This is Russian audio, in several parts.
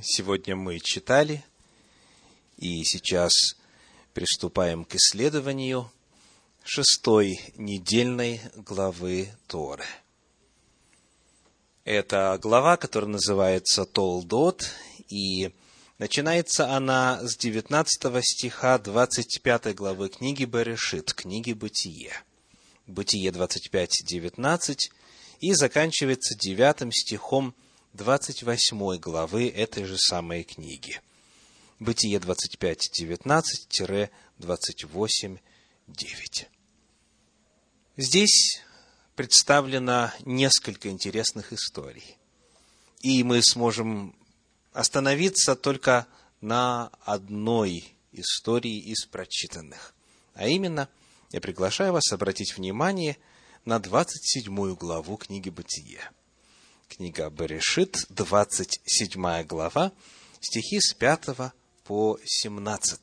Сегодня мы читали, и сейчас приступаем к исследованию шестой недельной главы Торы. Это глава, которая называется Толдот, и начинается она с 19 стиха 25 главы книги Берешит, книги Бытие. Бытие 25, 19, и заканчивается 9 стихом 28 главы этой же самой книги. Бытие 25, 19-28, 9. Здесь представлено несколько интересных историй. И мы сможем остановиться только на одной истории из прочитанных. А именно, я приглашаю вас обратить внимание на 27 главу книги «Бытие». Книга Берешит, 27 глава, стихи с 5 по 17.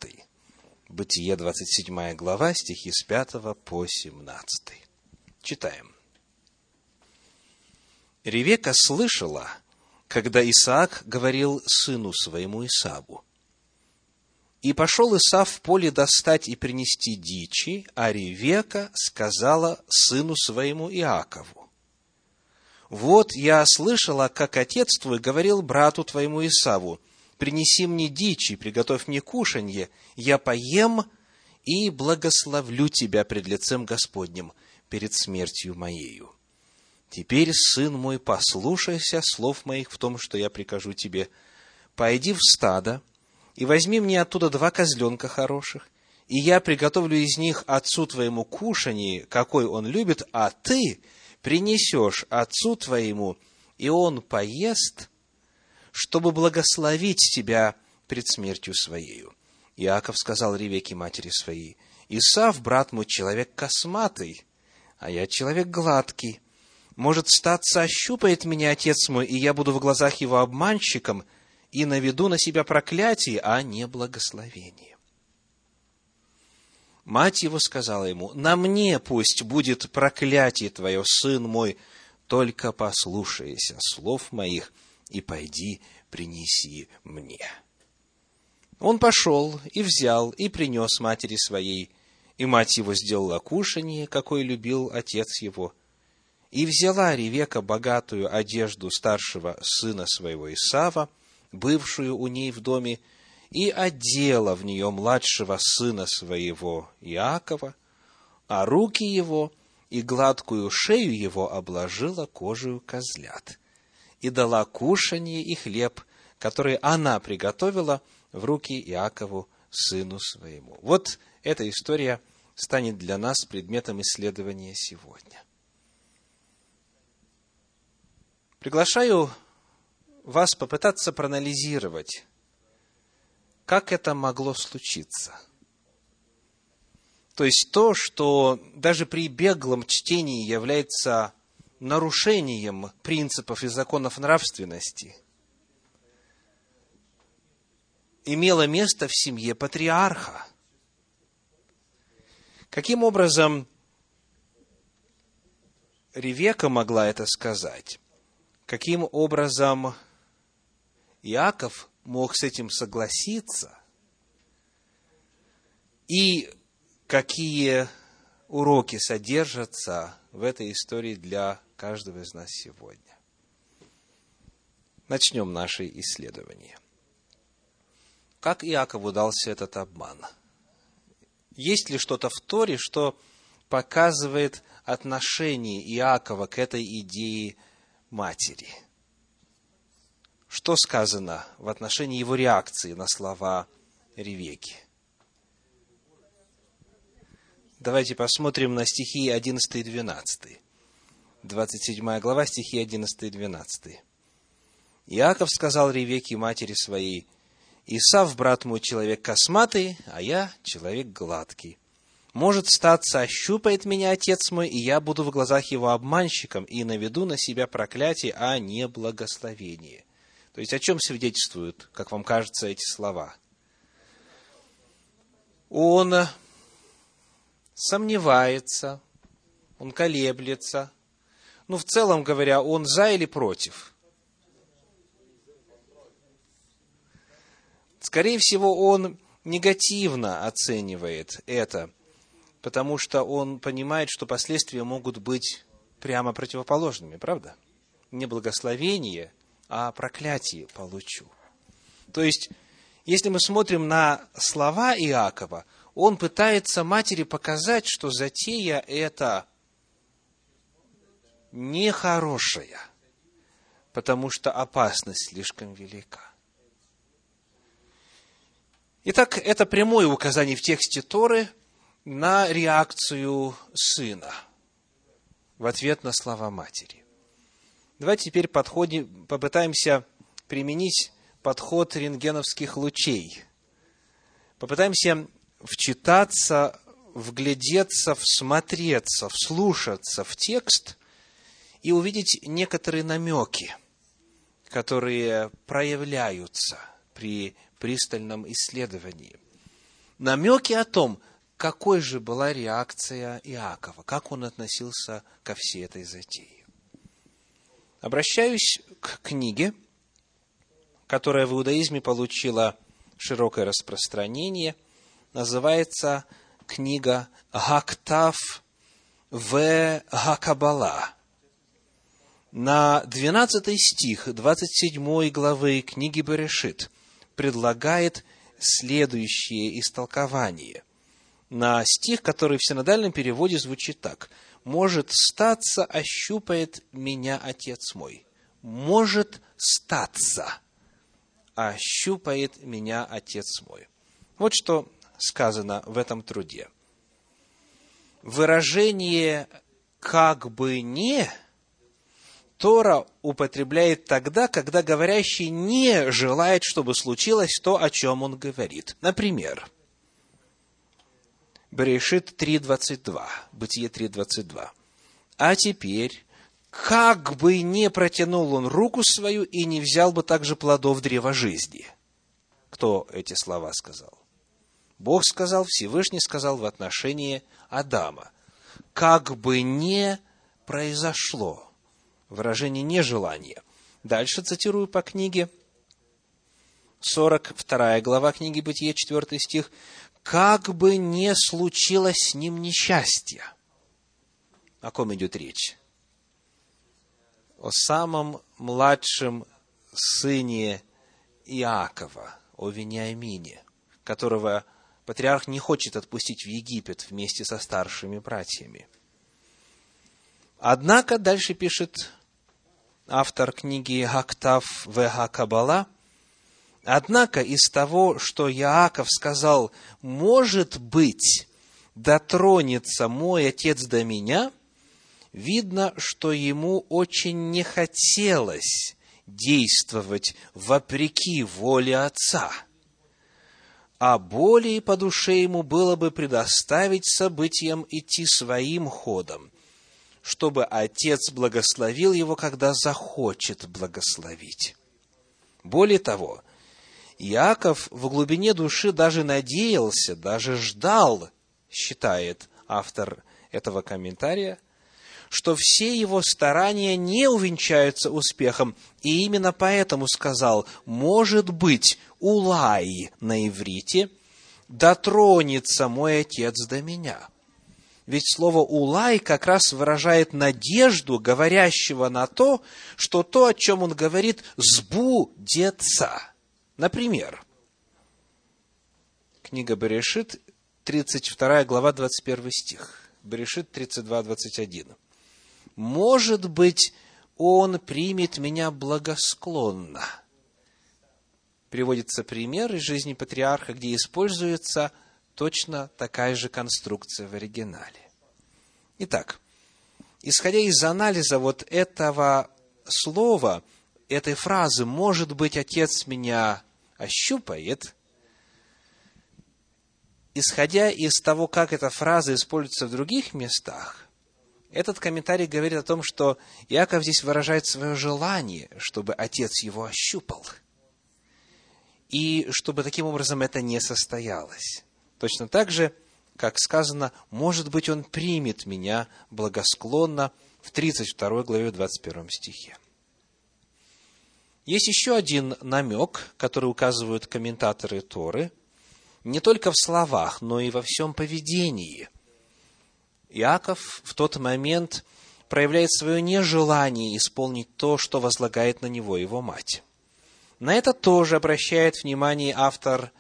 Бытие, 27 глава, стихи с 5 по 17. Читаем. Ревека слышала, когда Исаак говорил сыну своему Исаву. И пошел Исав в поле достать и принести дичи, а Ревека сказала сыну своему Иакову. Вот я слышала, как отец твой говорил брату твоему Исаву, принеси мне дичи, приготовь мне кушанье, я поем и благословлю тебя пред лицем Господним, перед смертью моею. Теперь, сын мой, послушайся слов моих в том, что я прикажу тебе. Пойди в стадо и возьми мне оттуда два козленка хороших, и я приготовлю из них отцу твоему кушанье, какой он любит, а ты принесешь отцу твоему, и он поест, чтобы благословить тебя пред смертью своею. Иаков сказал Ревеке матери своей, Исав, брат мой, человек косматый, а я человек гладкий. Может, статься ощупает меня отец мой, и я буду в глазах его обманщиком, и наведу на себя проклятие, а не благословение. Мать его сказала ему, «На мне пусть будет проклятие твое, сын мой, только послушайся слов моих и пойди принеси мне». Он пошел и взял и принес матери своей, и мать его сделала кушанье, какое любил отец его. И взяла Ревека богатую одежду старшего сына своего Исава, бывшую у ней в доме, и одела в нее младшего сына своего Иакова, а руки его и гладкую шею его обложила кожею козлят, и дала кушанье и хлеб, который она приготовила в руки Иакову, сыну своему. Вот эта история станет для нас предметом исследования сегодня. Приглашаю вас попытаться проанализировать как это могло случиться? То есть то, что даже при беглом чтении является нарушением принципов и законов нравственности, имело место в семье патриарха. Каким образом Ревека могла это сказать? Каким образом Иаков мог с этим согласиться, и какие уроки содержатся в этой истории для каждого из нас сегодня. Начнем наше исследование. Как Иакову удался этот обман? Есть ли что-то в Торе, что показывает отношение Иакова к этой идее матери – что сказано в отношении его реакции на слова Ревеки? Давайте посмотрим на стихи 11 и 12. 27 глава, стихи 11 и 12. Иаков сказал Ревеке, матери своей, «Исав, брат мой, человек косматый, а я человек гладкий. Может статься, ощупает меня отец мой, и я буду в глазах его обманщиком, и наведу на себя проклятие, а не благословение. То есть о чем свидетельствуют, как вам кажется, эти слова? Он сомневается, он колеблется. Ну, в целом говоря, он за или против? Скорее всего, он негативно оценивает это, потому что он понимает, что последствия могут быть прямо противоположными, правда? Не а проклятие получу. То есть, если мы смотрим на слова Иакова, он пытается матери показать, что затея это нехорошая, потому что опасность слишком велика. Итак, это прямое указание в тексте Торы на реакцию сына в ответ на слова матери. Давайте теперь подходим, попытаемся применить подход рентгеновских лучей. Попытаемся вчитаться, вглядеться, всмотреться, вслушаться в текст и увидеть некоторые намеки, которые проявляются при пристальном исследовании. Намеки о том, какой же была реакция Иакова, как он относился ко всей этой затее. Обращаюсь к книге, которая в иудаизме получила широкое распространение, называется книга Гактав в Гакабала. На 12 стих 27 главы книги Берешит предлагает следующее истолкование. На стих, который в синодальном переводе звучит так. «Может статься, ощупает меня Отец мой». «Может статься» ощупает меня Отец мой. Вот что сказано в этом труде. Выражение «как бы не» Тора употребляет тогда, когда говорящий не желает, чтобы случилось то, о чем он говорит. Например, Берешит 3.22, Бытие 3.22. А теперь как бы не протянул он руку свою и не взял бы также плодов древа жизни. Кто эти слова сказал? Бог сказал, Всевышний сказал в отношении Адама. Как бы не произошло. Выражение нежелания. Дальше цитирую по книге. 42 глава книги Бытие, 4 стих. Как бы не случилось с ним несчастье. О ком идет речь? о самом младшем сыне Иакова, о Вениамине, которого патриарх не хочет отпустить в Египет вместе со старшими братьями. Однако, дальше пишет автор книги Гактав в Кабала, однако из того, что Иаков сказал, может быть, дотронется мой отец до меня – видно, что ему очень не хотелось действовать вопреки воле отца, а более по душе ему было бы предоставить событиям идти своим ходом, чтобы отец благословил его, когда захочет благословить. Более того, Иаков в глубине души даже надеялся, даже ждал, считает автор этого комментария, что все его старания не увенчаются успехом, и именно поэтому сказал, может быть, улай на иврите, дотронется мой отец до меня. Ведь слово «улай» как раз выражает надежду говорящего на то, что то, о чем он говорит, сбудется. Например, книга Берешит, 32 глава, 21 стих. Берешит 32, 21 может быть, он примет меня благосклонно. Приводится пример из жизни патриарха, где используется точно такая же конструкция в оригинале. Итак, исходя из анализа вот этого слова, этой фразы «может быть, отец меня ощупает», исходя из того, как эта фраза используется в других местах, этот комментарий говорит о том, что Иаков здесь выражает свое желание, чтобы отец его ощупал. И чтобы таким образом это не состоялось. Точно так же, как сказано, может быть, он примет меня благосклонно в 32 главе 21 стихе. Есть еще один намек, который указывают комментаторы Торы, не только в словах, но и во всем поведении. Иаков в тот момент проявляет свое нежелание исполнить то, что возлагает на него его мать. На это тоже обращает внимание автор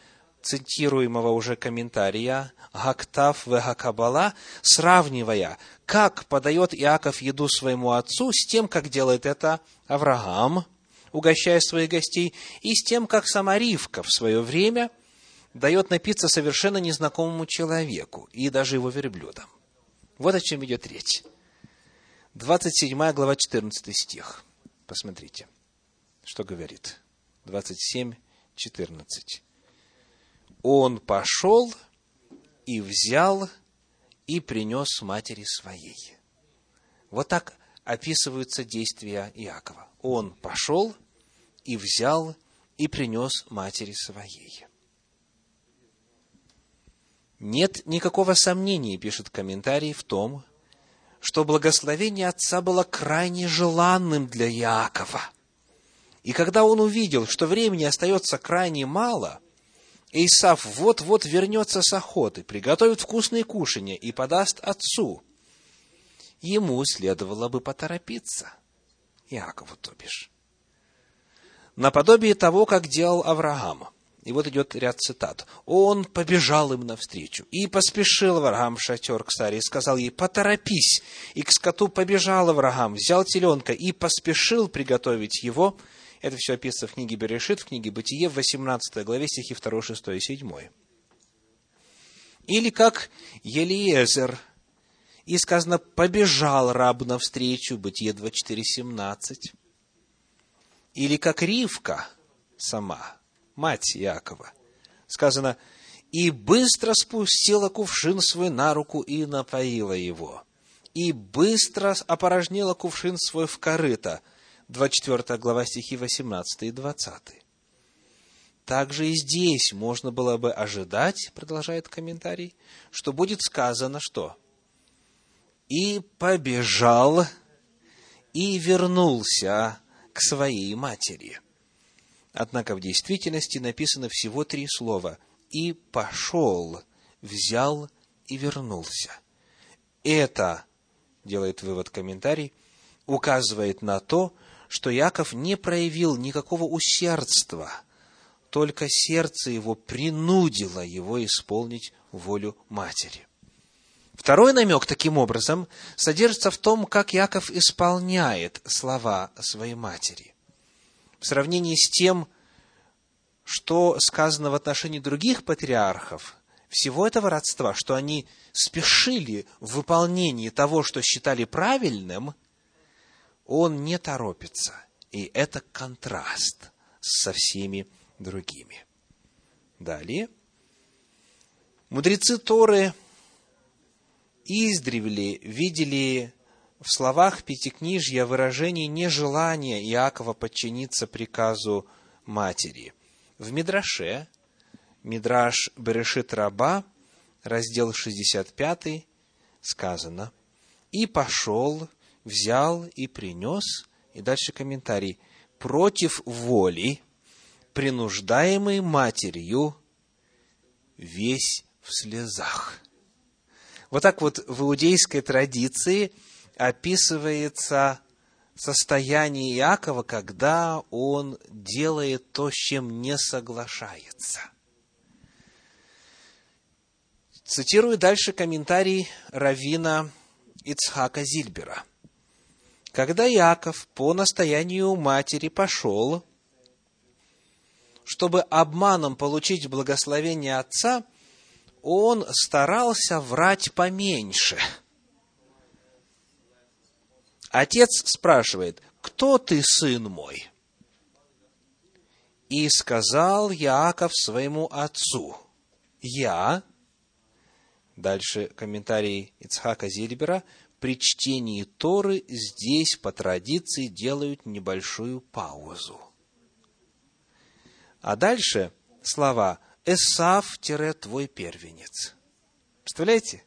цитируемого уже комментария Гактав в Гакабала, сравнивая, как подает Иаков еду своему отцу с тем, как делает это Авраам, угощая своих гостей, и с тем, как сама Ривка в свое время дает напиться совершенно незнакомому человеку и даже его верблюдам. Вот о чем идет речь. 27 глава, 14 стих. Посмотрите, что говорит. 27, 14. Он пошел и взял и принес матери своей. Вот так описываются действия Иакова. Он пошел и взял и принес матери своей. Нет никакого сомнения, пишет комментарий, в том, что благословение отца было крайне желанным для Иакова. И когда он увидел, что времени остается крайне мало, Исав вот-вот вернется с охоты, приготовит вкусные кушанья и подаст отцу. Ему следовало бы поторопиться. Иакову, то бишь. Наподобие того, как делал Авраам. И вот идет ряд цитат. Он побежал им навстречу. И поспешил Авраам в шатер к Саре и сказал ей, поторопись. И к скоту побежал Авраам, взял теленка и поспешил приготовить его – это все описано в книге Берешит, в книге Бытие, в 18 главе, стихи 2, 6 и 7. Или как Елиезер, и сказано, побежал раб навстречу, Бытие 24, 17. Или как Ривка сама, мать Якова, сказано, и быстро спустила кувшин свой на руку и напоила его, и быстро опорожнила кувшин свой в корыто – 24 глава стихи 18 и 20. Также и здесь можно было бы ожидать, продолжает комментарий, что будет сказано, что «И побежал, и вернулся к своей матери». Однако в действительности написано всего три слова «и пошел, взял и вернулся». Это, делает вывод комментарий, указывает на то, что Яков не проявил никакого усердства, только сердце его принудило его исполнить волю матери. Второй намек, таким образом, содержится в том, как Яков исполняет слова своей матери. В сравнении с тем, что сказано в отношении других патриархов, всего этого родства, что они спешили в выполнении того, что считали правильным – он не торопится. И это контраст со всеми другими. Далее. Мудрецы Торы издревле видели в словах Пятикнижья выражение нежелания Иакова подчиниться приказу матери. В Мидраше, Мидраш Берешит Раба, раздел 65, сказано, «И пошел взял и принес, и дальше комментарий, против воли, принуждаемый матерью, весь в слезах. Вот так вот в иудейской традиции описывается состояние Иакова, когда он делает то, с чем не соглашается. Цитирую дальше комментарий Равина Ицхака Зильбера – когда Яков по настоянию матери пошел, чтобы обманом получить благословение отца, он старался врать поменьше. Отец спрашивает, кто ты, сын мой? И сказал Яаков своему отцу, я, дальше комментарий Ицхака Зильбера, при чтении Торы здесь по традиции делают небольшую паузу. А дальше слова «Эсав-твой первенец». Представляете?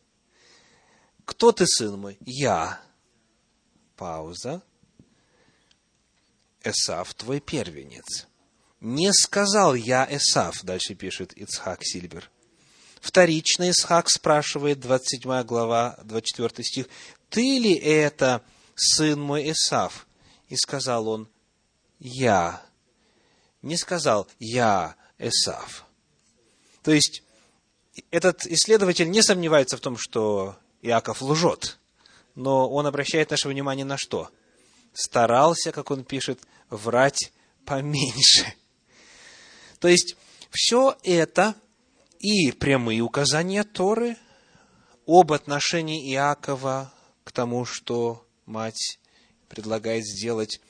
Кто ты, сын мой? Я. Пауза. Эсав твой первенец. Не сказал я Эсав, дальше пишет Ицхак Сильбер. Вторично Исхак спрашивает, 27 глава, 24 стих, «Ты ли это, сын мой Исав?» И сказал он, «Я». Не сказал «Я, Исав». То есть, этот исследователь не сомневается в том, что Иаков лжет, но он обращает наше внимание на что? Старался, как он пишет, врать поменьше. То есть, все это и прямые указания Торы об отношении Иакова к тому, что мать предлагает сделать,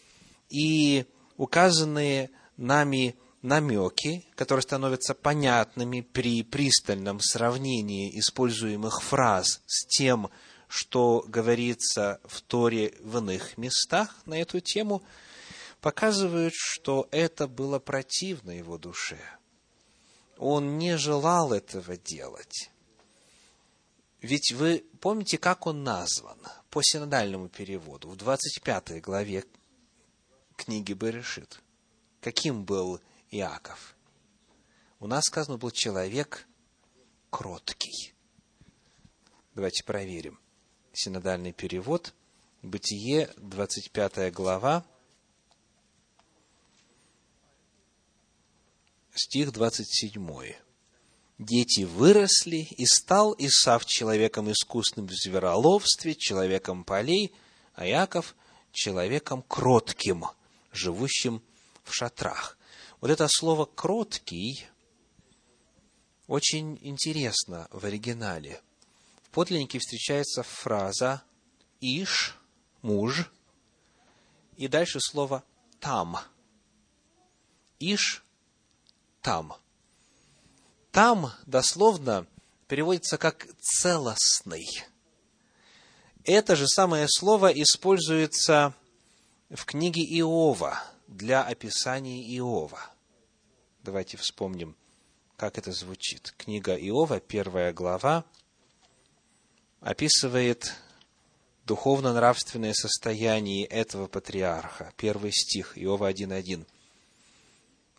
и указанные нами намеки, которые становятся понятными при пристальном сравнении используемых фраз с тем, что говорится в Торе в иных местах на эту тему, показывают, что это было противно его душе. Он не желал этого делать. Ведь вы помните, как он назван по синодальному переводу в 25 главе книги Берешит? Каким был Иаков. У нас сказано, был человек кроткий. Давайте проверим. Синодальный перевод, Бытие, 25 глава, стих 27. Дети выросли, и стал Исав человеком искусным в звероловстве, человеком полей, а Яков человеком кротким, живущим в шатрах. Вот это слово «кроткий» очень интересно в оригинале. В подлиннике встречается фраза «иш», «муж», и дальше слово «там». «Иш», «там». «Там» дословно переводится как «целостный». Это же самое слово используется в книге Иова – для описания Иова. Давайте вспомним, как это звучит. Книга Иова, первая глава, описывает духовно-нравственное состояние этого патриарха. Первый стих, Иова 1.1.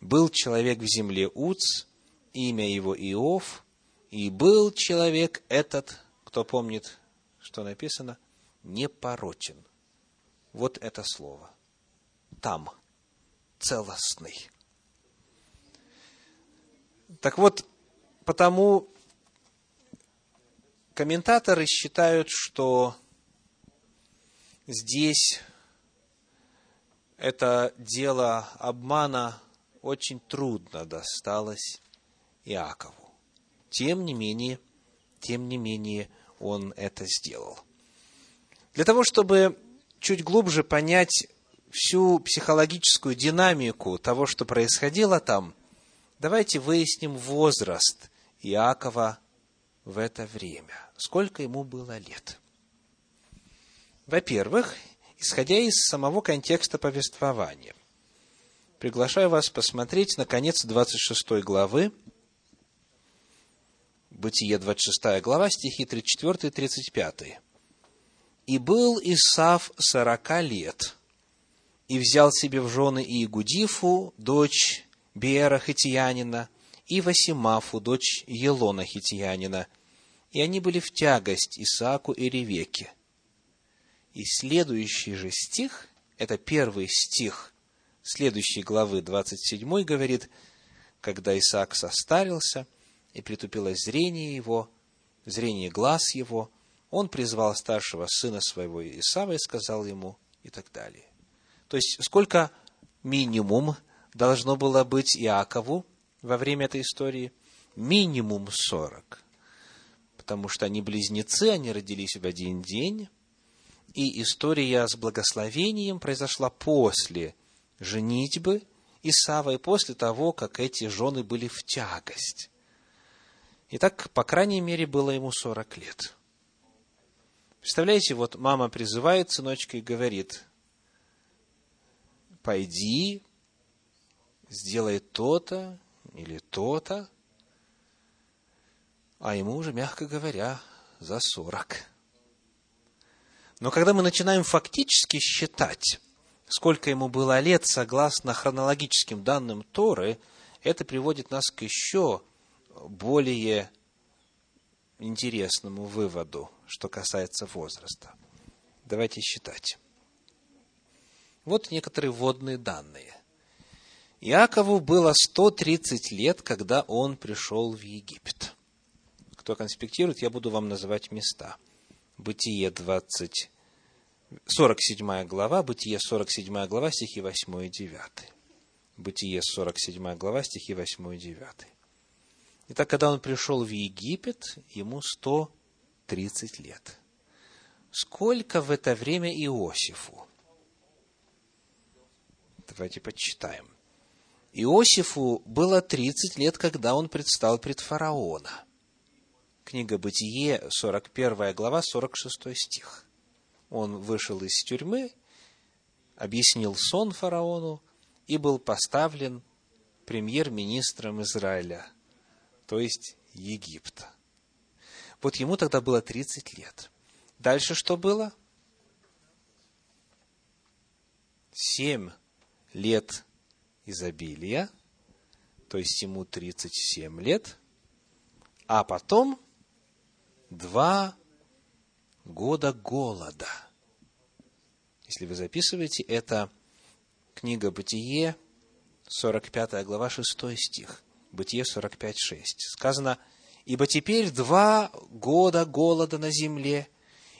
«Был человек в земле Уц, имя его Иов, и был человек этот, кто помнит, что написано, непорочен». Вот это слово. Там – целостный. Так вот, потому комментаторы считают, что здесь это дело обмана очень трудно досталось Иакову. Тем не менее, тем не менее, он это сделал. Для того, чтобы чуть глубже понять всю психологическую динамику того, что происходило там, давайте выясним возраст Иакова в это время. Сколько ему было лет? Во-первых, исходя из самого контекста повествования, приглашаю вас посмотреть на конец 26 главы, Бытие 26 глава, стихи 34 и 35. «И был Исав сорока лет, и взял себе в жены и Игудифу, дочь Бера Хитиянина, и Васимафу, дочь Елона Хитиянина, и они были в тягость Исааку и Ревеке. И следующий же стих, это первый стих следующей главы 27 говорит, когда Исаак состарился, и притупилось зрение его, зрение глаз его, он призвал старшего сына своего Исава и сказал ему, и так далее. То есть, сколько минимум должно было быть Иакову во время этой истории? Минимум сорок. Потому что они близнецы, они родились в один день. И история с благословением произошла после женитьбы Исава и после того, как эти жены были в тягость. Итак, по крайней мере, было ему сорок лет. Представляете, вот мама призывает сыночка и говорит, пойди, сделай то-то или то-то, а ему уже, мягко говоря, за сорок. Но когда мы начинаем фактически считать, сколько ему было лет, согласно хронологическим данным Торы, это приводит нас к еще более интересному выводу, что касается возраста. Давайте считать. Вот некоторые вводные данные. Иакову было 130 лет, когда он пришел в Египет. Кто конспектирует, я буду вам называть места. Бытие 20, 47 глава, Бытие 47 глава, стихи 8 и 9. Бытие 47 глава, стихи 8 и 9. Итак, когда он пришел в Египет, ему 130 лет. Сколько в это время Иосифу? Давайте подсчитаем. Иосифу было 30 лет, когда он предстал пред фараона. Книга Бытие, 41 глава, 46 стих. Он вышел из тюрьмы, объяснил сон фараону и был поставлен премьер-министром Израиля – то есть Египта. Вот ему тогда было 30 лет. Дальше что было? Семь лет изобилия, то есть ему 37 лет, а потом два года голода. Если вы записываете, это книга Бытие, 45 глава, 6 стих. Бытие 45.6. Сказано, «Ибо теперь два года голода на земле,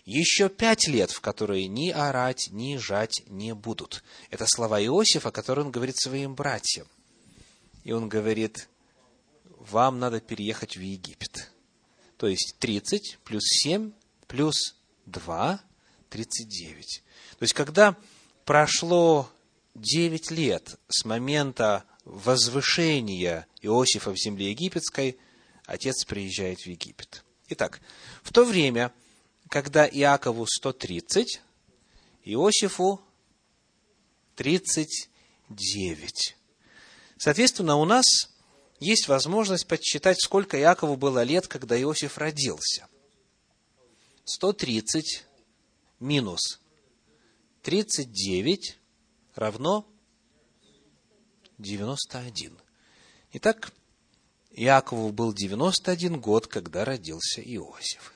еще пять лет, в которые ни орать, ни жать не будут». Это слова Иосифа, которые он говорит своим братьям. И он говорит, вам надо переехать в Египет. То есть 30 плюс 7 плюс 2, 39. То есть, когда прошло 9 лет с момента возвышения Иосифа в земле египетской, отец приезжает в Египет. Итак, в то время, когда Иакову 130, Иосифу 39. Соответственно, у нас есть возможность подсчитать, сколько Иакову было лет, когда Иосиф родился. 130 минус 39 равно 91. Итак, Иакову был 91 год, когда родился Иосиф.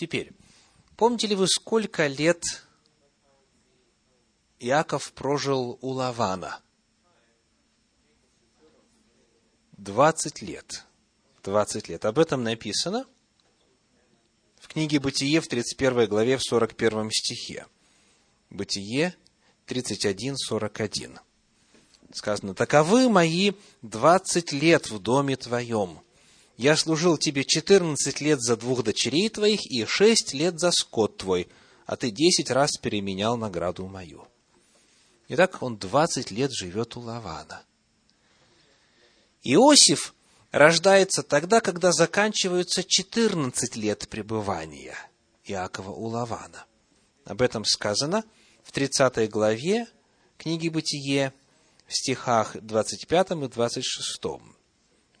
Теперь, помните ли вы, сколько лет Иаков прожил у Лавана? 20 лет. 20 лет. Об этом написано в книге Бытие в 31 главе в 41 стихе. Бытие 31, 41 сказано, «Таковы мои двадцать лет в доме твоем. Я служил тебе четырнадцать лет за двух дочерей твоих и шесть лет за скот твой, а ты десять раз переменял награду мою». Итак, он двадцать лет живет у Лавана. Иосиф рождается тогда, когда заканчиваются четырнадцать лет пребывания Иакова у Лавана. Об этом сказано в 30 главе книги Бытие, в стихах 25 и 26.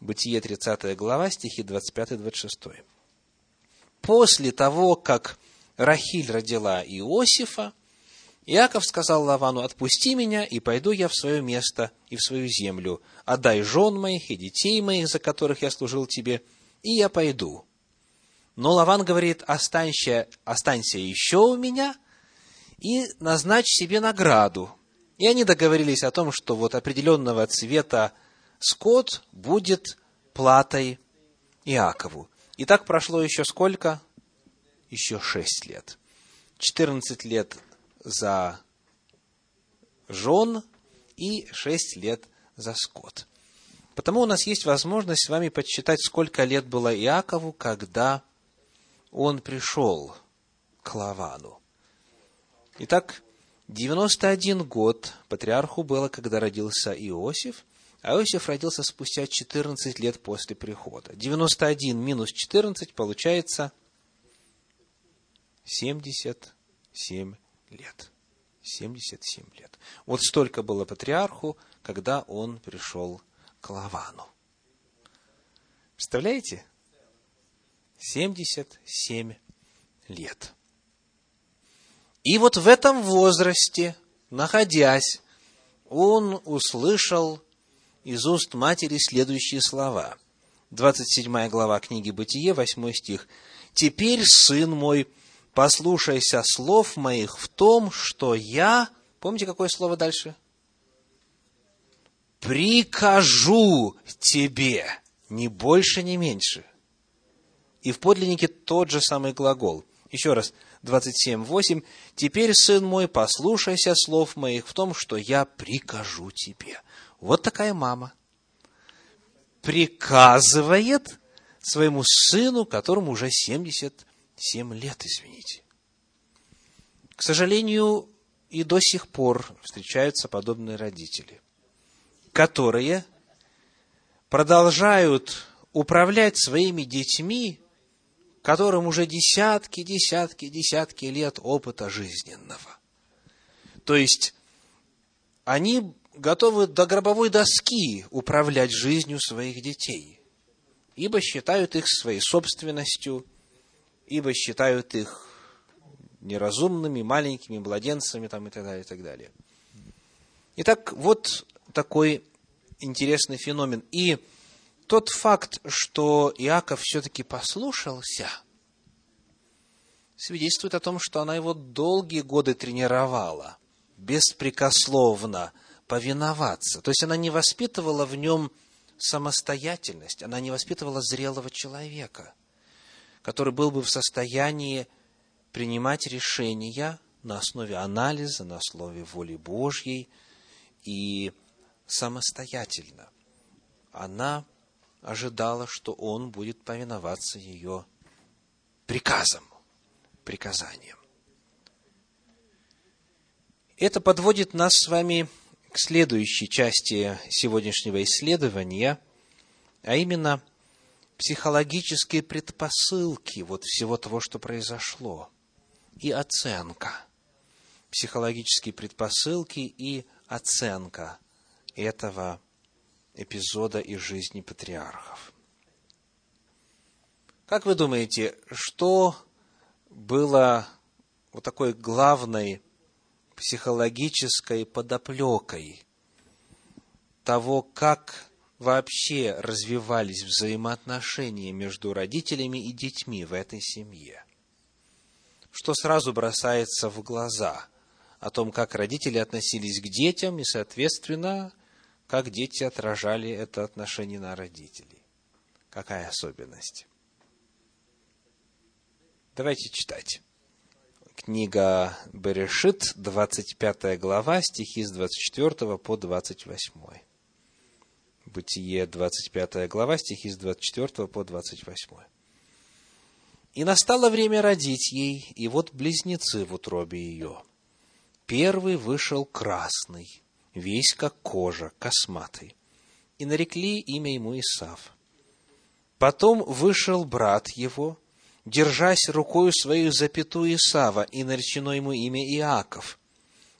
Бытие 30 глава, стихи 25 и 26. После того, как Рахиль родила Иосифа, Иаков сказал Лавану, «Отпусти меня, и пойду я в свое место и в свою землю. Отдай жен моих и детей моих, за которых я служил тебе, и я пойду». Но Лаван говорит, останься, останься еще у меня и назначь себе награду, и они договорились о том, что вот определенного цвета скот будет платой Иакову. И так прошло еще сколько? Еще шесть лет. Четырнадцать лет за жен и шесть лет за скот. Потому у нас есть возможность с вами подсчитать, сколько лет было Иакову, когда он пришел к Лавану. Итак, 91 год патриарху было, когда родился Иосиф, Иосиф родился спустя 14 лет после прихода. 91 минус 14 получается 77 лет. 77 лет. Вот столько было патриарху, когда он пришел к Лавану. Представляете? 77 лет. И вот в этом возрасте находясь, он услышал из уст матери следующие слова. 27 глава книги Бытие, 8 стих. «Теперь, сын мой, послушайся слов моих в том, что я...» Помните, какое слово дальше? «Прикажу тебе, ни больше, ни меньше». И в подлиннике тот же самый глагол. Еще раз, 27.8. «Теперь, сын мой, послушайся слов моих в том, что я прикажу тебе». Вот такая мама. Приказывает своему сыну, которому уже 77 лет, извините. К сожалению, и до сих пор встречаются подобные родители, которые продолжают управлять своими детьми которым уже десятки, десятки, десятки лет опыта жизненного. То есть, они готовы до гробовой доски управлять жизнью своих детей, ибо считают их своей собственностью, ибо считают их неразумными, маленькими младенцами там, и так далее, и так далее. Итак, вот такой интересный феномен. И тот факт, что Иаков все-таки послушался, свидетельствует о том, что она его долгие годы тренировала, беспрекословно повиноваться. То есть она не воспитывала в нем самостоятельность, она не воспитывала зрелого человека, который был бы в состоянии принимать решения на основе анализа, на основе воли Божьей и самостоятельно. Она ожидала, что он будет повиноваться ее приказам, приказаниям. Это подводит нас с вами к следующей части сегодняшнего исследования, а именно психологические предпосылки вот всего того, что произошло, и оценка. Психологические предпосылки и оценка этого эпизода из жизни патриархов. Как вы думаете, что было вот такой главной психологической подоплекой того, как вообще развивались взаимоотношения между родителями и детьми в этой семье? Что сразу бросается в глаза о том, как родители относились к детям и, соответственно, как дети отражали это отношение на родителей. Какая особенность? Давайте читать. Книга Берешит, 25 глава, стихи с 24 по 28. Бытие, 25 глава, стихи с 24 по 28. «И настало время родить ей, и вот близнецы в утробе ее. Первый вышел красный, весь как кожа, косматый. И нарекли имя ему Исав. Потом вышел брат его, держась рукою свою запятую Исава, и наречено ему имя Иаков.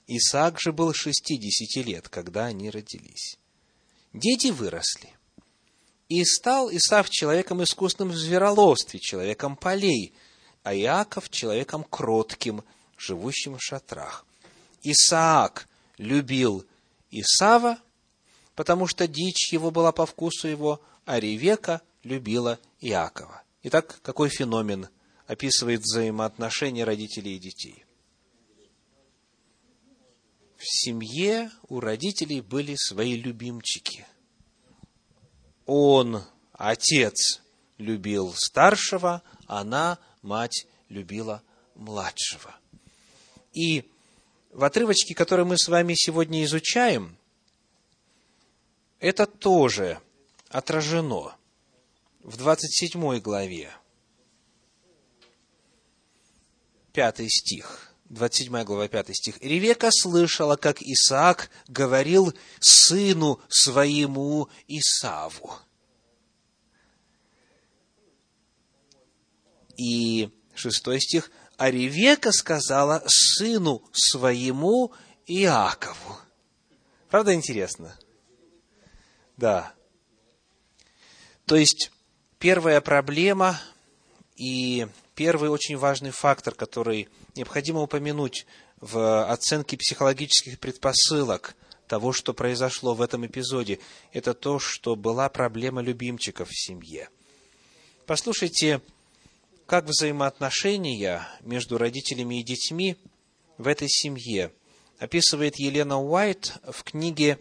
Исаак же был шестидесяти лет, когда они родились. Дети выросли. И стал Исав человеком искусным в звероловстве, человеком полей, а Иаков человеком кротким, живущим в шатрах. Исаак любил Исава, потому что дичь его была по вкусу его, а Ревека любила Иакова. Итак, какой феномен описывает взаимоотношения родителей и детей? В семье у родителей были свои любимчики. Он, отец, любил старшего, она, мать, любила младшего. И в отрывочке, который мы с вами сегодня изучаем, это тоже отражено в 27 главе. Пятый стих. 27 глава, 5 стих. «Ревека слышала, как Исаак говорил сыну своему Исаву». И шестой стих а Ревека сказала сыну своему Иакову. Правда интересно? Да. То есть, первая проблема и первый очень важный фактор, который необходимо упомянуть в оценке психологических предпосылок того, что произошло в этом эпизоде, это то, что была проблема любимчиков в семье. Послушайте, как взаимоотношения между родителями и детьми в этой семье описывает Елена Уайт в книге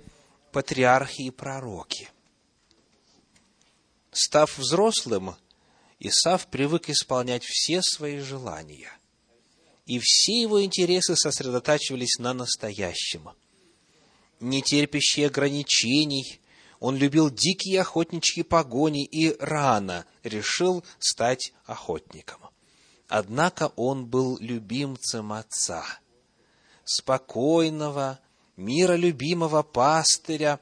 «Патриархи и пророки». Став взрослым, Исав привык исполнять все свои желания, и все его интересы сосредотачивались на настоящем. Не терпящий ограничений, он любил дикие охотничьи погони и рано решил стать охотником. Однако он был любимцем отца, спокойного, миролюбимого пастыря,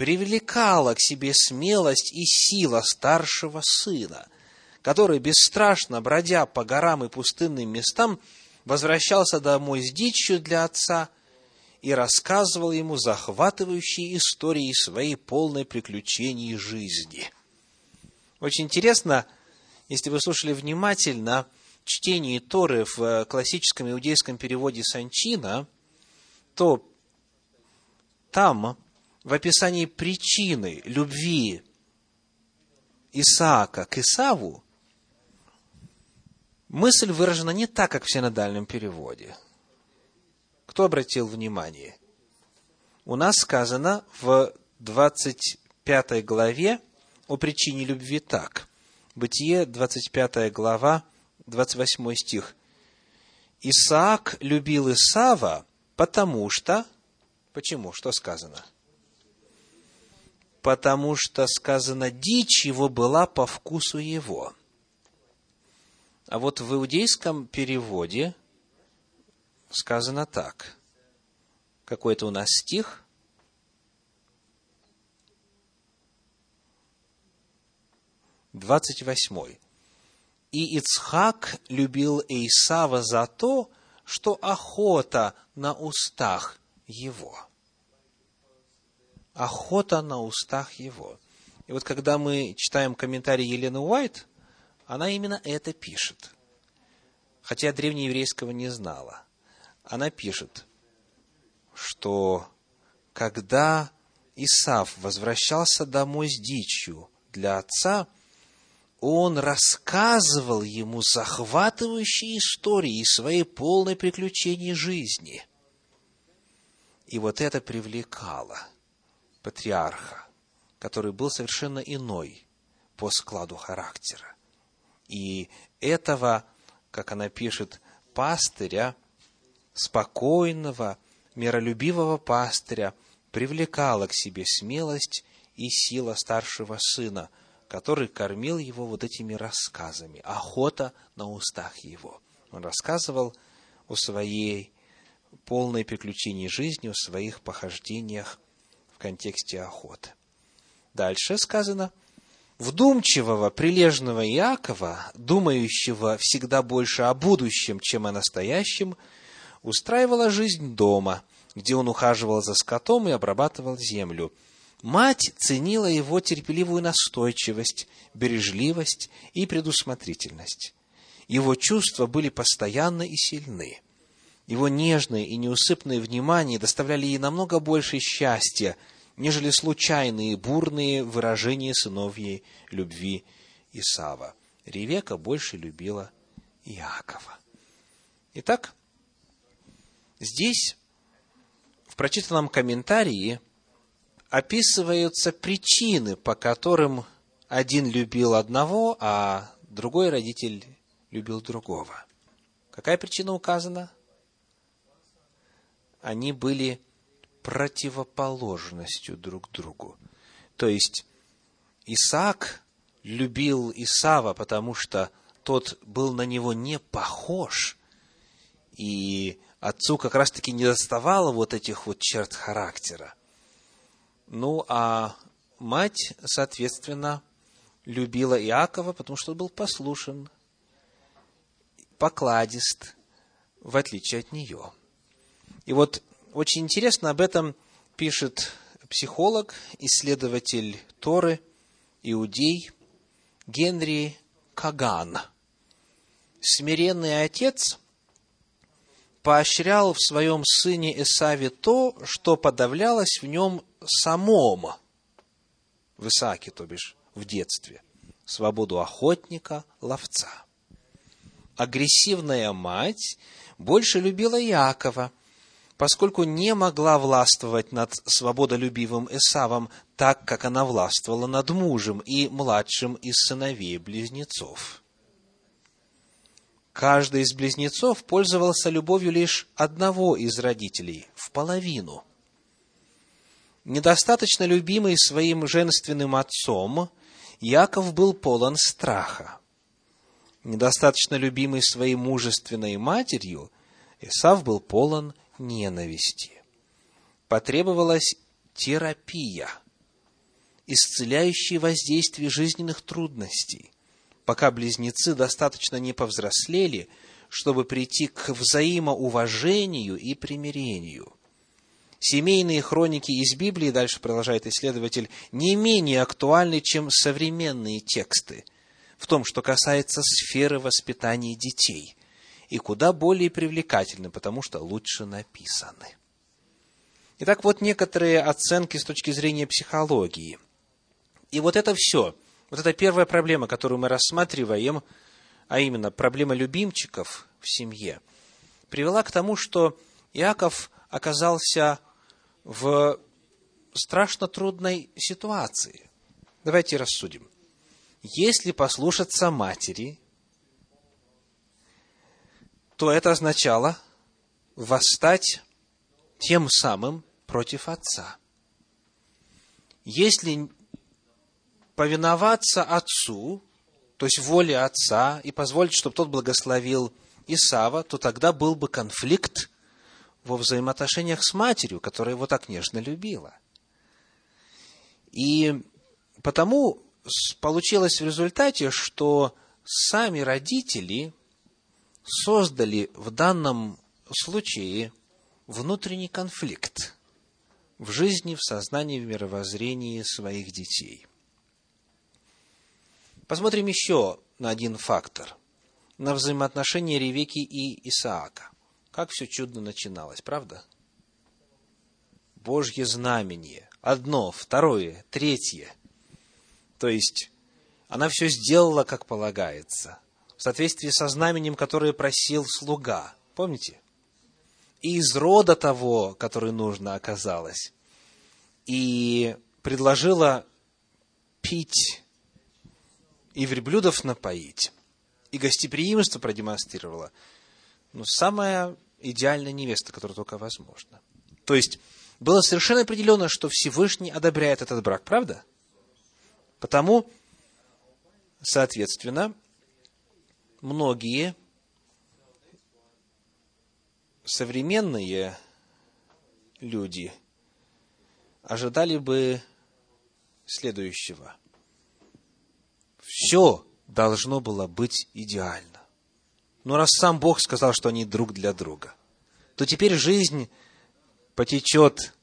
привлекала к себе смелость и сила старшего сына, который, бесстрашно бродя по горам и пустынным местам, возвращался домой с дичью для отца и рассказывал ему захватывающие истории своей полной приключений жизни. Очень интересно, если вы слушали внимательно чтение Торы в классическом иудейском переводе Санчина, то там в описании причины любви Исаака к Исаву мысль выражена не так, как в синодальном переводе. Кто обратил внимание? У нас сказано в 25 главе о причине любви так. Бытие, 25 глава, 28 стих. Исаак любил Исава, потому что... Почему? Что сказано? Потому что сказано, дичь его была по вкусу его. А вот в иудейском переводе сказано так. Какой это у нас стих? Двадцать восьмой. И Ицхак любил Исава за то, что охота на устах его – охота на устах его. И вот когда мы читаем комментарий Елены Уайт, она именно это пишет. Хотя древнееврейского не знала. Она пишет, что когда Исав возвращался домой с дичью для отца, он рассказывал ему захватывающие истории из своей полной приключений жизни. И вот это привлекало – патриарха, который был совершенно иной по складу характера. И этого, как она пишет, пастыря, спокойного, миролюбивого пастыря, привлекала к себе смелость и сила старшего сына, который кормил его вот этими рассказами, охота на устах его. Он рассказывал о своей полной приключении жизни, о своих похождениях контексте охоты. Дальше сказано, вдумчивого, прилежного Иакова, думающего всегда больше о будущем, чем о настоящем, устраивала жизнь дома, где он ухаживал за скотом и обрабатывал землю. Мать ценила его терпеливую настойчивость, бережливость и предусмотрительность. Его чувства были постоянны и сильны. Его нежное и неусыпное внимание доставляли ей намного больше счастья, нежели случайные бурные выражения сыновьей любви Исава. Ревека больше любила Иакова. Итак, здесь в прочитанном комментарии описываются причины, по которым один любил одного, а другой родитель любил другого. Какая причина указана? Они были противоположностью друг другу. То есть Исаак любил Исава, потому что тот был на него не похож, и отцу как раз-таки не доставало вот этих вот черт характера. Ну, а мать, соответственно, любила Иакова, потому что он был послушен, покладист, в отличие от нее – и вот очень интересно об этом пишет психолог, исследователь Торы, иудей Генри Каган. Смиренный отец поощрял в своем сыне Исаве то, что подавлялось в нем самом, в Исааке, то бишь в детстве, свободу охотника, ловца. Агрессивная мать больше любила Якова, поскольку не могла властвовать над свободолюбивым Исавом так, как она властвовала над мужем и младшим из сыновей близнецов. Каждый из близнецов пользовался любовью лишь одного из родителей, в половину. Недостаточно любимый своим женственным отцом, Яков был полон страха. Недостаточно любимый своей мужественной матерью, Исав был полон ненависти. Потребовалась терапия, исцеляющее воздействие жизненных трудностей – пока близнецы достаточно не повзрослели, чтобы прийти к взаимоуважению и примирению. Семейные хроники из Библии, дальше продолжает исследователь, не менее актуальны, чем современные тексты в том, что касается сферы воспитания детей, и куда более привлекательны, потому что лучше написаны. Итак, вот некоторые оценки с точки зрения психологии. И вот это все – вот это первая проблема, которую мы рассматриваем, а именно проблема любимчиков в семье, привела к тому, что Иаков оказался в страшно трудной ситуации. Давайте рассудим. Если послушаться матери, то это означало восстать тем самым против отца. Если повиноваться отцу, то есть воле отца, и позволить, чтобы тот благословил Исава, то тогда был бы конфликт во взаимоотношениях с матерью, которая его так нежно любила. И потому получилось в результате, что сами родители создали в данном случае внутренний конфликт в жизни, в сознании, в мировоззрении своих детей. Посмотрим еще на один фактор. На взаимоотношения Ревеки и Исаака. Как все чудно начиналось, правда? Божье знамение. Одно, второе, третье. То есть, она все сделала, как полагается, в соответствии со знаменем, которое просил слуга. Помните? И из рода того, который нужно, оказалось. И предложила пить и верблюдов напоить, и гостеприимство продемонстрировала, ну, самая идеальная невеста, которая только возможна. То есть, было совершенно определенно, что Всевышний одобряет этот брак, правда? Потому, соответственно, многие современные люди ожидали бы следующего все должно было быть идеально. Но раз сам Бог сказал, что они друг для друга, то теперь жизнь потечет,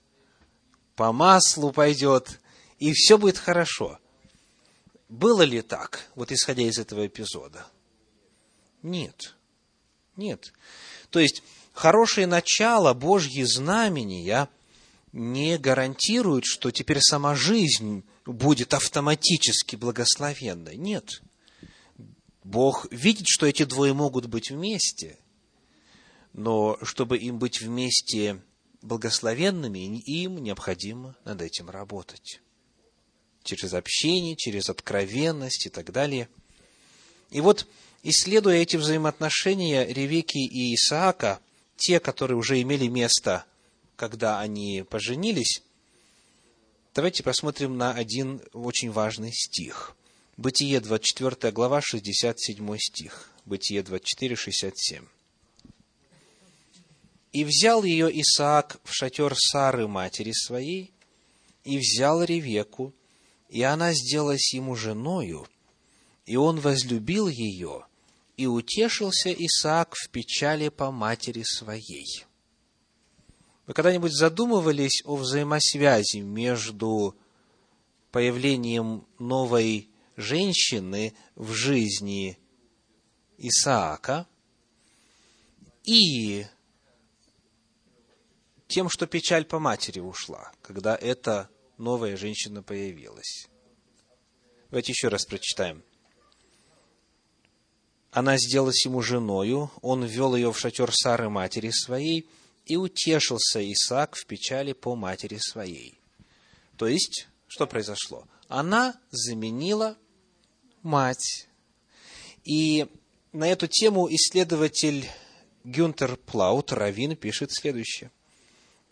по маслу пойдет, и все будет хорошо. Было ли так, вот исходя из этого эпизода? Нет. Нет. То есть, хорошее начало, Божьи знамения не гарантируют, что теперь сама жизнь будет автоматически благословенной. Нет. Бог видит, что эти двое могут быть вместе, но чтобы им быть вместе благословенными, им необходимо над этим работать. Через общение, через откровенность и так далее. И вот, исследуя эти взаимоотношения Ревеки и Исаака, те, которые уже имели место, когда они поженились, Давайте посмотрим на один очень важный стих. Бытие, 24 глава, 67 стих. Бытие 24, 67. «И взял ее Исаак в шатер Сары, матери своей, и взял Ревеку, и она сделалась ему женою, и он возлюбил ее, и утешился Исаак в печали по матери своей». Вы когда-нибудь задумывались о взаимосвязи между появлением новой женщины в жизни Исаака и тем, что печаль по матери ушла, когда эта новая женщина появилась. Давайте еще раз прочитаем. Она сделалась ему женою, он ввел ее в шатер Сары матери своей, и утешился Исаак в печали по матери своей. То есть, что произошло? Она заменила мать. И на эту тему исследователь Гюнтер Плаут, Равин, пишет следующее.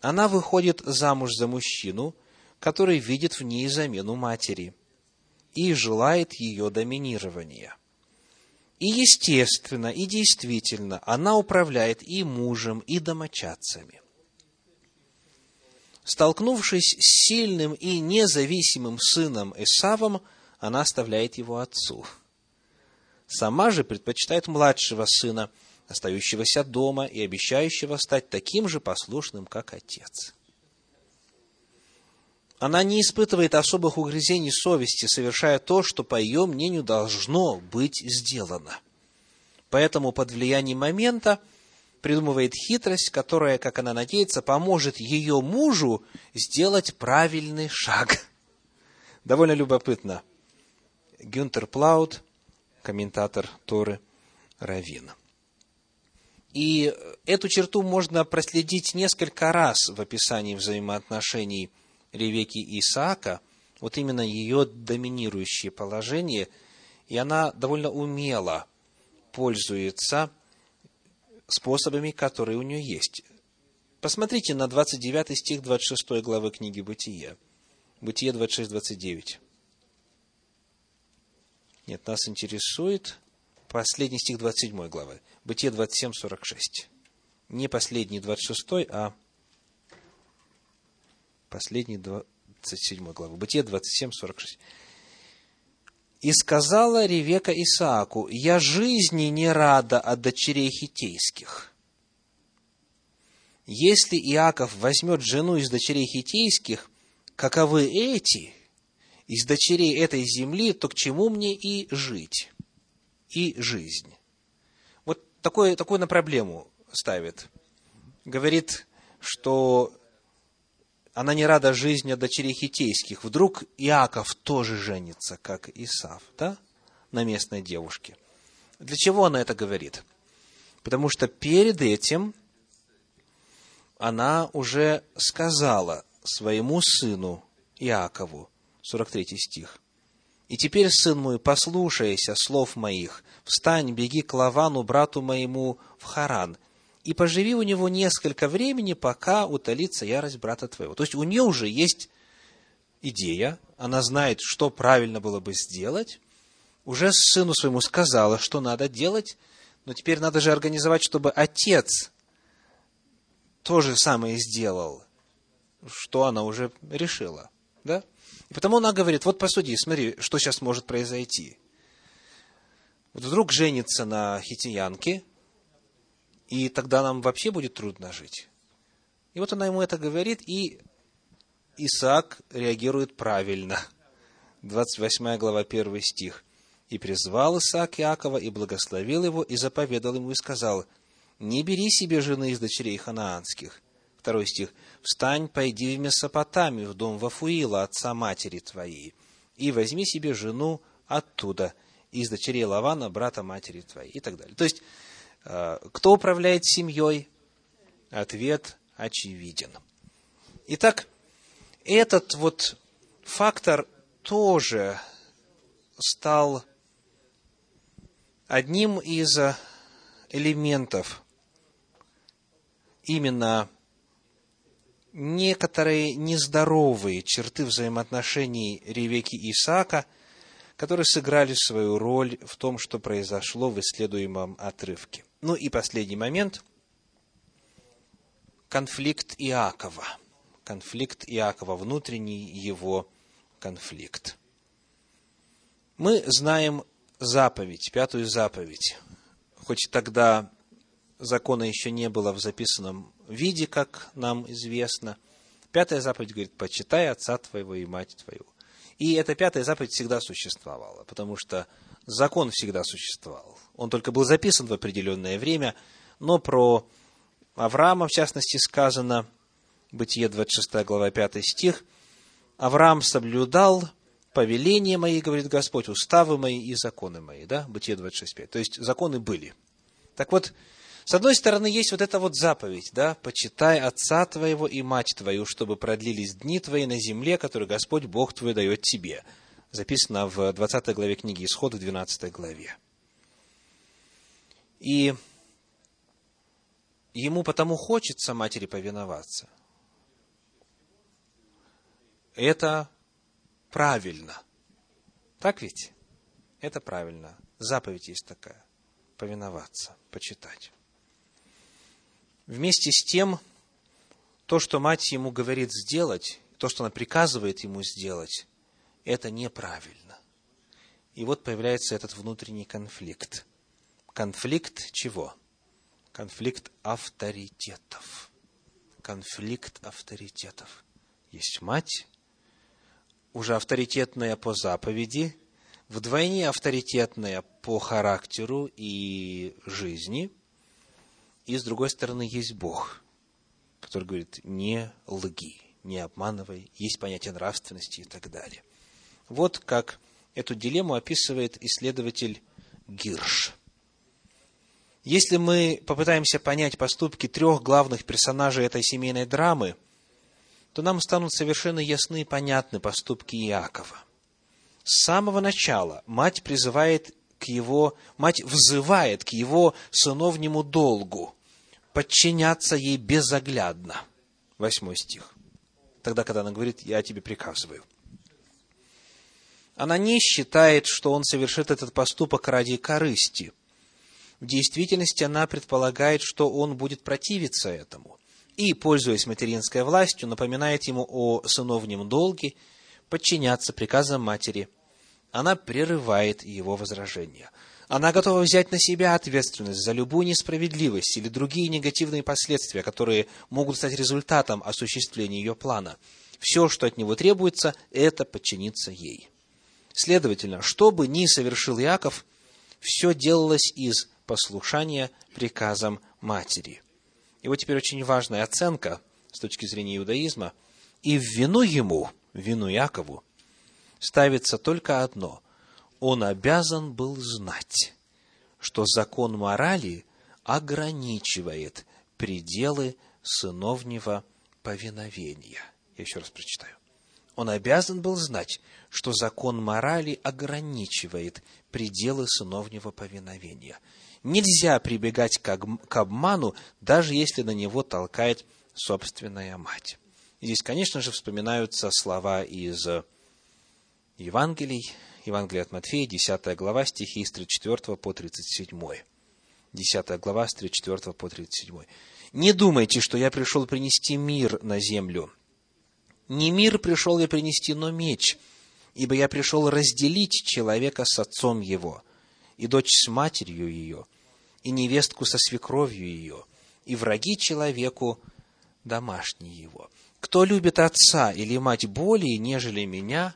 Она выходит замуж за мужчину, который видит в ней замену матери и желает ее доминирования. И естественно, и действительно, она управляет и мужем, и домочадцами. Столкнувшись с сильным и независимым сыном Исавом, она оставляет его отцу. Сама же предпочитает младшего сына, остающегося дома и обещающего стать таким же послушным, как отец. Она не испытывает особых угрызений совести, совершая то, что, по ее мнению, должно быть сделано. Поэтому под влиянием момента придумывает хитрость, которая, как она надеется, поможет ее мужу сделать правильный шаг. Довольно любопытно. Гюнтер Плаут, комментатор Торы Равина. И эту черту можно проследить несколько раз в описании взаимоотношений Ревеки и Исаака, вот именно ее доминирующее положение, и она довольно умело пользуется способами, которые у нее есть. Посмотрите на 29 стих 26 главы книги Бытия. Бытие 26-29. Нет, нас интересует последний стих 27 главы. Бытие 27-46. Не последний 26, а последний 27 главы. Бытие 27-46. «И сказала Ревека Исааку, я жизни не рада от дочерей хитейских. Если Иаков возьмет жену из дочерей хитейских, каковы эти, из дочерей этой земли, то к чему мне и жить, и жизнь? Вот такое, такое на проблему ставит. Говорит, что она не рада жизни дочерей хитейских. Вдруг Иаков тоже женится, как Исав, да, на местной девушке. Для чего она это говорит? Потому что перед этим она уже сказала своему сыну Иакову, 43 стих, «И теперь, сын мой, послушайся слов моих, встань, беги к Лавану, брату моему, в Харан, и поживи у него несколько времени, пока утолится ярость брата твоего. То есть у нее уже есть идея, она знает, что правильно было бы сделать, уже сыну своему сказала, что надо делать, но теперь надо же организовать, чтобы отец то же самое сделал, что она уже решила. Да? И потому она говорит, вот посуди, смотри, что сейчас может произойти. Вот вдруг женится на хитиянке, и тогда нам вообще будет трудно жить. И вот она ему это говорит, и Исаак реагирует правильно. 28 глава, 1 стих. «И призвал Исаак Иакова, и благословил его, и заповедал ему, и сказал, «Не бери себе жены из дочерей ханаанских». Второй стих. «Встань, пойди в Месопотамию, в дом Вафуила, отца матери твоей, и возьми себе жену оттуда, из дочерей Лавана, брата матери твоей». И так далее. То есть, кто управляет семьей? Ответ очевиден. Итак, этот вот фактор тоже стал одним из элементов именно некоторые нездоровые черты взаимоотношений Ревеки и Исаака – которые сыграли свою роль в том, что произошло в исследуемом отрывке. Ну и последний момент – конфликт Иакова. Конфликт Иакова, внутренний его конфликт. Мы знаем заповедь, пятую заповедь. Хоть тогда закона еще не было в записанном виде, как нам известно. Пятая заповедь говорит, почитай отца твоего и мать твою. И эта пятая заповедь всегда существовала, потому что закон всегда существовал. Он только был записан в определенное время, но про Авраама, в частности, сказано, Бытие 26 глава 5 стих, Авраам соблюдал повеления мои, говорит Господь, уставы мои и законы мои, да, Бытие 26.5. То есть, законы были. Так вот, с одной стороны, есть вот эта вот заповедь, да, «Почитай отца твоего и мать твою, чтобы продлились дни твои на земле, которую Господь Бог твой дает тебе». Записано в 20 главе книги Исход, в 12 главе. И ему потому хочется матери повиноваться. Это правильно. Так ведь? Это правильно. Заповедь есть такая. Повиноваться, почитать. Вместе с тем, то, что мать ему говорит сделать, то, что она приказывает ему сделать, это неправильно. И вот появляется этот внутренний конфликт. Конфликт чего? Конфликт авторитетов. Конфликт авторитетов. Есть мать, уже авторитетная по заповеди, вдвойне авторитетная по характеру и жизни, и с другой стороны есть Бог, который говорит, не лги, не обманывай, есть понятие нравственности и так далее. Вот как эту дилемму описывает исследователь Гирш. Если мы попытаемся понять поступки трех главных персонажей этой семейной драмы, то нам станут совершенно ясны и понятны поступки Иакова. С самого начала мать призывает к его, мать взывает к его сыновнему долгу подчиняться ей безоглядно. Восьмой стих. Тогда, когда она говорит, я тебе приказываю. Она не считает, что он совершит этот поступок ради корысти. В действительности она предполагает, что он будет противиться этому и, пользуясь материнской властью, напоминает ему о сыновнем долге подчиняться приказам матери. Она прерывает его возражения. Она готова взять на себя ответственность за любую несправедливость или другие негативные последствия, которые могут стать результатом осуществления ее плана. Все, что от него требуется, это подчиниться ей. Следовательно, что бы ни совершил Иаков, все делалось из послушания приказам матери. И вот теперь очень важная оценка с точки зрения иудаизма. И в вину ему, в вину Якову, ставится только одно. Он обязан был знать, что закон морали ограничивает пределы сыновнего повиновения. Я еще раз прочитаю. Он обязан был знать, что закон морали ограничивает пределы сыновнего повиновения – Нельзя прибегать к обману, даже если на него толкает собственная мать. Здесь, конечно же, вспоминаются слова из Евангелий, Евангелие от Матфея, 10 глава, стихи с 34 по 37. 10 глава, с 34 по 37. «Не думайте, что я пришел принести мир на землю. Не мир пришел я принести, но меч, ибо я пришел разделить человека с отцом его, и дочь с матерью ее, и невестку со свекровью ее, и враги человеку домашние его. Кто любит отца или мать более, нежели меня,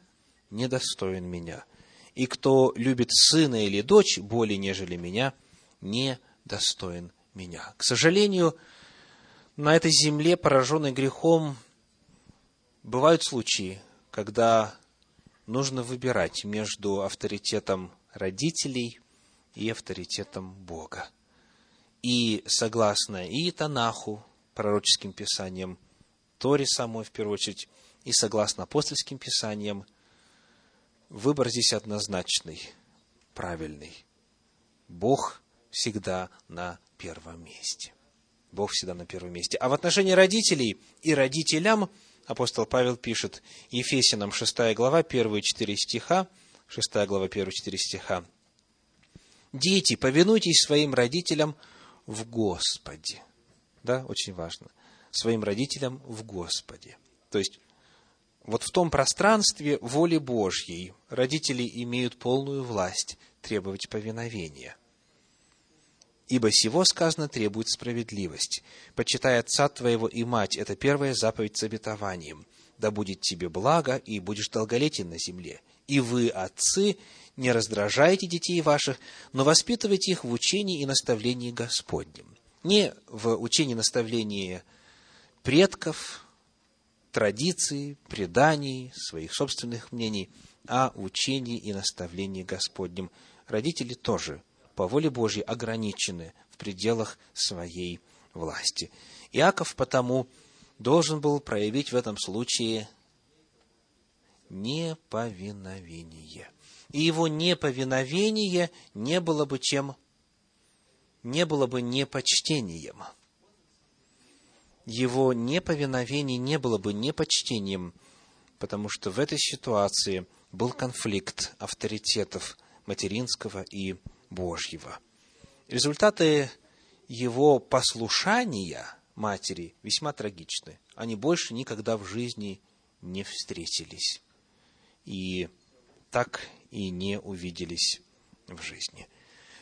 недостоин меня. И кто любит сына или дочь более, нежели меня, недостоин меня. К сожалению, на этой земле, пораженной грехом, бывают случаи, когда нужно выбирать между авторитетом родителей и авторитетом Бога и согласно и Танаху, пророческим писаниям, Торе самой, в первую очередь, и согласно апостольским писаниям, выбор здесь однозначный, правильный. Бог всегда на первом месте. Бог всегда на первом месте. А в отношении родителей и родителям апостол Павел пишет Ефесянам 6 глава, первые четыре стиха, 6 глава, первые четыре стиха. «Дети, повинуйтесь своим родителям в Господе. Да, очень важно. Своим родителям в Господе. То есть, вот в том пространстве воли Божьей родители имеют полную власть требовать повиновения. Ибо сего сказано требует справедливость. Почитай отца твоего и мать, это первая заповедь с обетованием. Да будет тебе благо, и будешь долголетен на земле. И вы, отцы, не раздражайте детей ваших, но воспитывайте их в учении и наставлении Господнем. Не в учении и наставлении предков, традиций, преданий, своих собственных мнений, а учении и наставлении Господнем. Родители тоже по воле Божьей ограничены в пределах своей власти. Иаков потому должен был проявить в этом случае неповиновение. И его неповиновение не было бы чем? Не было бы непочтением. Его неповиновение не было бы непочтением, потому что в этой ситуации был конфликт авторитетов материнского и Божьего. Результаты его послушания матери весьма трагичны. Они больше никогда в жизни не встретились. И так и не увиделись в жизни.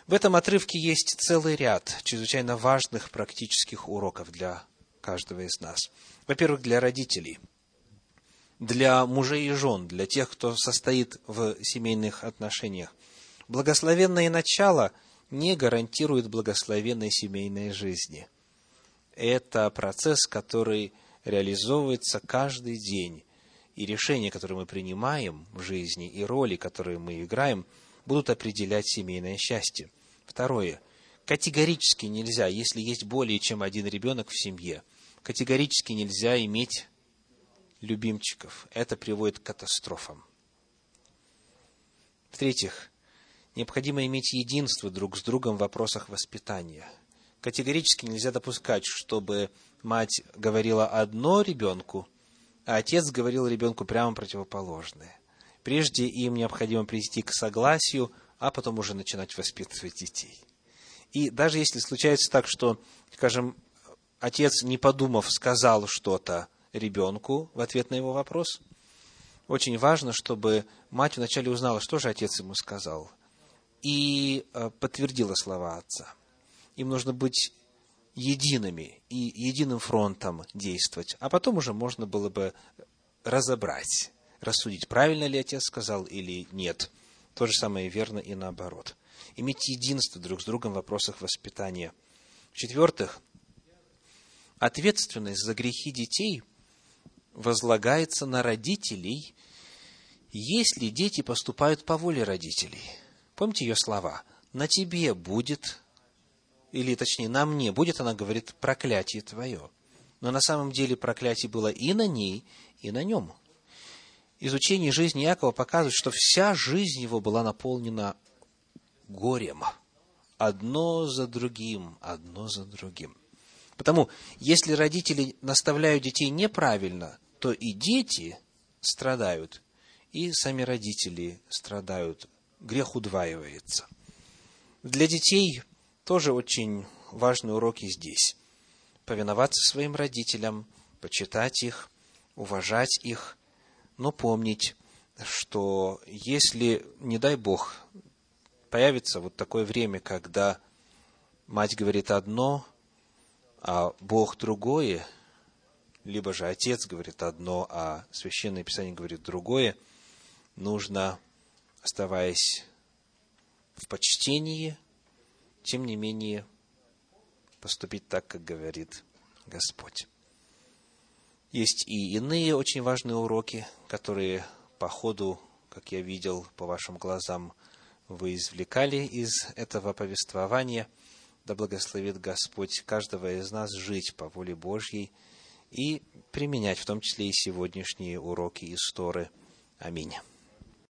В этом отрывке есть целый ряд чрезвычайно важных практических уроков для каждого из нас. Во-первых, для родителей, для мужей и жен, для тех, кто состоит в семейных отношениях. Благословенное начало не гарантирует благословенной семейной жизни. Это процесс, который реализовывается каждый день и решения, которые мы принимаем в жизни, и роли, которые мы играем, будут определять семейное счастье. Второе. Категорически нельзя, если есть более чем один ребенок в семье, категорически нельзя иметь любимчиков. Это приводит к катастрофам. В-третьих, необходимо иметь единство друг с другом в вопросах воспитания. Категорически нельзя допускать, чтобы мать говорила одно ребенку, а отец говорил ребенку прямо противоположное. Прежде им необходимо прийти к согласию, а потом уже начинать воспитывать детей. И даже если случается так, что, скажем, отец, не подумав, сказал что-то ребенку в ответ на его вопрос, очень важно, чтобы мать вначале узнала, что же отец ему сказал, и э, подтвердила слова отца. Им нужно быть едиными и единым фронтом действовать. А потом уже можно было бы разобрать, рассудить, правильно ли отец сказал или нет. То же самое верно и наоборот. Иметь единство друг с другом в вопросах воспитания. В-четвертых, ответственность за грехи детей возлагается на родителей, если дети поступают по воле родителей. Помните ее слова? «На тебе будет или точнее на мне, будет она, говорит, проклятие твое. Но на самом деле проклятие было и на ней, и на нем. Изучение жизни Якова показывает, что вся жизнь его была наполнена горем. Одно за другим, одно за другим. Потому, если родители наставляют детей неправильно, то и дети страдают, и сами родители страдают. Грех удваивается. Для детей тоже очень важные уроки здесь. Повиноваться своим родителям, почитать их, уважать их, но помнить, что если, не дай Бог, появится вот такое время, когда мать говорит одно, а Бог другое, либо же отец говорит одно, а священное писание говорит другое, нужно, оставаясь в почтении, тем не менее поступить так, как говорит Господь. Есть и иные очень важные уроки, которые по ходу, как я видел по вашим глазам, вы извлекали из этого повествования. Да благословит Господь каждого из нас жить по воле Божьей и применять в том числе и сегодняшние уроки истории. Аминь.